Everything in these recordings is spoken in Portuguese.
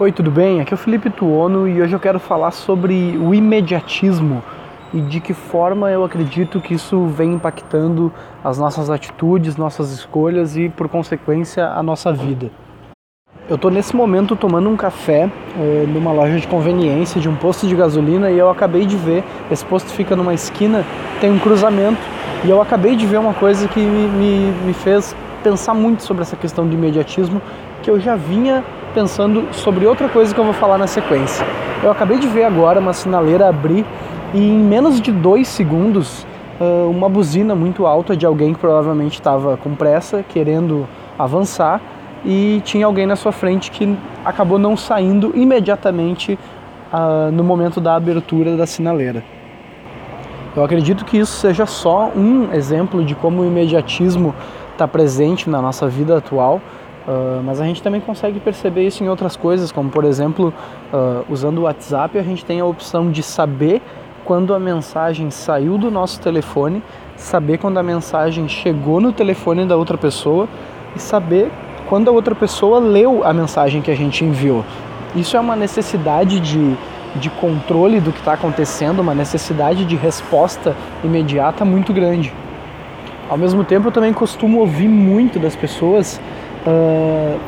Oi, tudo bem? Aqui é o Felipe Tuono e hoje eu quero falar sobre o imediatismo e de que forma eu acredito que isso vem impactando as nossas atitudes, nossas escolhas e, por consequência, a nossa vida. Eu estou nesse momento tomando um café é, numa loja de conveniência de um posto de gasolina e eu acabei de ver, esse posto fica numa esquina, tem um cruzamento e eu acabei de ver uma coisa que me, me, me fez pensar muito sobre essa questão de imediatismo que eu já vinha pensando sobre outra coisa que eu vou falar na sequência. Eu acabei de ver agora uma sinaleira abrir e em menos de dois segundos uma buzina muito alta de alguém que provavelmente estava com pressa, querendo avançar e tinha alguém na sua frente que acabou não saindo imediatamente no momento da abertura da sinaleira. Eu acredito que isso seja só um exemplo de como o imediatismo está presente na nossa vida atual Uh, mas a gente também consegue perceber isso em outras coisas, como por exemplo, uh, usando o WhatsApp, a gente tem a opção de saber quando a mensagem saiu do nosso telefone, saber quando a mensagem chegou no telefone da outra pessoa e saber quando a outra pessoa leu a mensagem que a gente enviou. Isso é uma necessidade de, de controle do que está acontecendo, uma necessidade de resposta imediata muito grande. Ao mesmo tempo, eu também costumo ouvir muito das pessoas uh,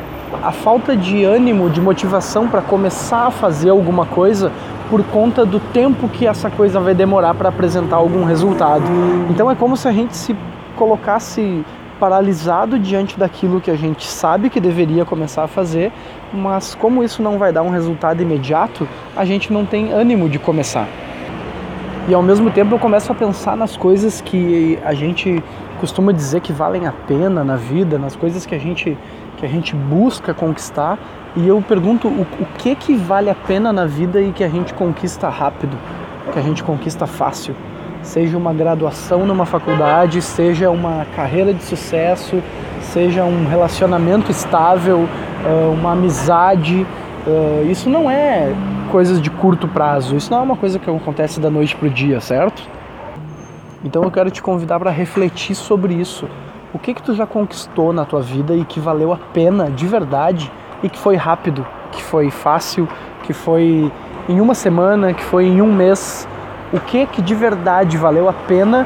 a falta de ânimo, de motivação para começar a fazer alguma coisa por conta do tempo que essa coisa vai demorar para apresentar algum resultado. Então é como se a gente se colocasse paralisado diante daquilo que a gente sabe que deveria começar a fazer, mas como isso não vai dar um resultado imediato, a gente não tem ânimo de começar. E ao mesmo tempo eu começo a pensar nas coisas que a gente costuma dizer que valem a pena na vida, nas coisas que a gente, que a gente busca conquistar. E eu pergunto o, o que que vale a pena na vida e que a gente conquista rápido, que a gente conquista fácil. Seja uma graduação numa faculdade, seja uma carreira de sucesso, seja um relacionamento estável, uma amizade. Isso não é coisas de curto prazo. Isso não é uma coisa que acontece da noite para o dia, certo? Então eu quero te convidar para refletir sobre isso. O que que tu já conquistou na tua vida e que valeu a pena de verdade e que foi rápido, que foi fácil, que foi em uma semana, que foi em um mês? O que que de verdade valeu a pena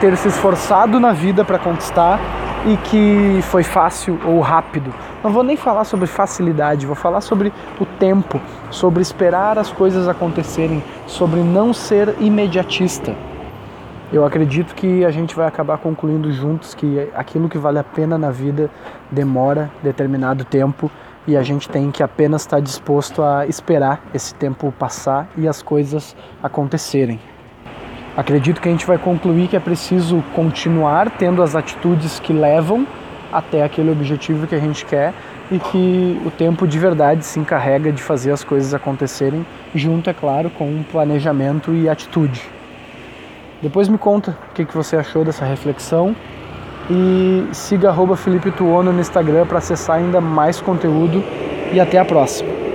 ter se esforçado na vida para conquistar e que foi fácil ou rápido. Não vou nem falar sobre facilidade, vou falar sobre o tempo, sobre esperar as coisas acontecerem, sobre não ser imediatista. Eu acredito que a gente vai acabar concluindo juntos que aquilo que vale a pena na vida demora determinado tempo e a gente tem que apenas estar disposto a esperar esse tempo passar e as coisas acontecerem. Acredito que a gente vai concluir que é preciso continuar tendo as atitudes que levam até aquele objetivo que a gente quer e que o tempo de verdade se encarrega de fazer as coisas acontecerem, junto, é claro, com um planejamento e atitude. Depois me conta o que, você achou dessa reflexão e siga Felipe Tuono no Instagram para acessar ainda mais conteúdo e até a próxima.